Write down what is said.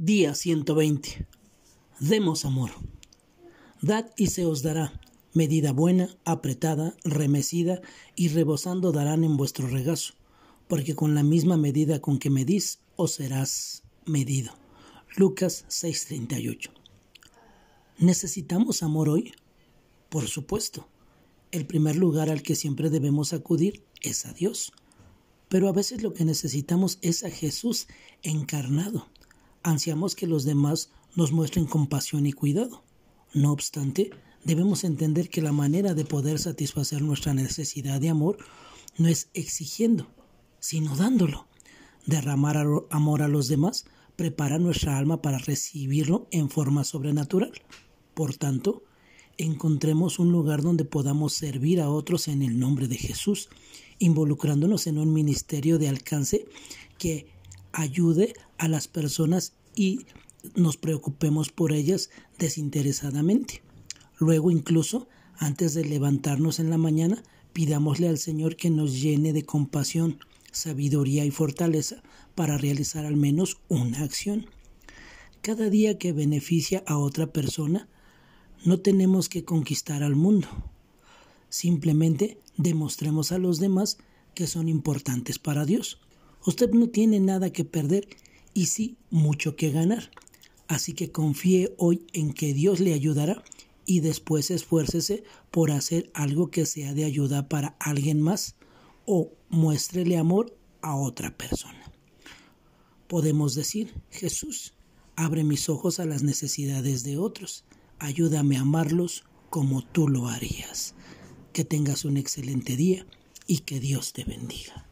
Día 120. Demos amor. Dad y se os dará. Medida buena, apretada, remecida y rebosando darán en vuestro regazo, porque con la misma medida con que medís, os serás medido. Lucas 6:38. ¿Necesitamos amor hoy? Por supuesto. El primer lugar al que siempre debemos acudir es a Dios. Pero a veces lo que necesitamos es a Jesús encarnado ansiamos que los demás nos muestren compasión y cuidado. No obstante, debemos entender que la manera de poder satisfacer nuestra necesidad de amor no es exigiendo, sino dándolo. Derramar amor a los demás prepara nuestra alma para recibirlo en forma sobrenatural. Por tanto, encontremos un lugar donde podamos servir a otros en el nombre de Jesús, involucrándonos en un ministerio de alcance que ayude a las personas y nos preocupemos por ellas desinteresadamente. Luego incluso, antes de levantarnos en la mañana, pidámosle al Señor que nos llene de compasión, sabiduría y fortaleza para realizar al menos una acción. Cada día que beneficia a otra persona, no tenemos que conquistar al mundo. Simplemente demostremos a los demás que son importantes para Dios. Usted no tiene nada que perder y sí mucho que ganar. Así que confíe hoy en que Dios le ayudará y después esfuércese por hacer algo que sea de ayuda para alguien más o muéstrele amor a otra persona. Podemos decir, Jesús, abre mis ojos a las necesidades de otros, ayúdame a amarlos como tú lo harías. Que tengas un excelente día y que Dios te bendiga.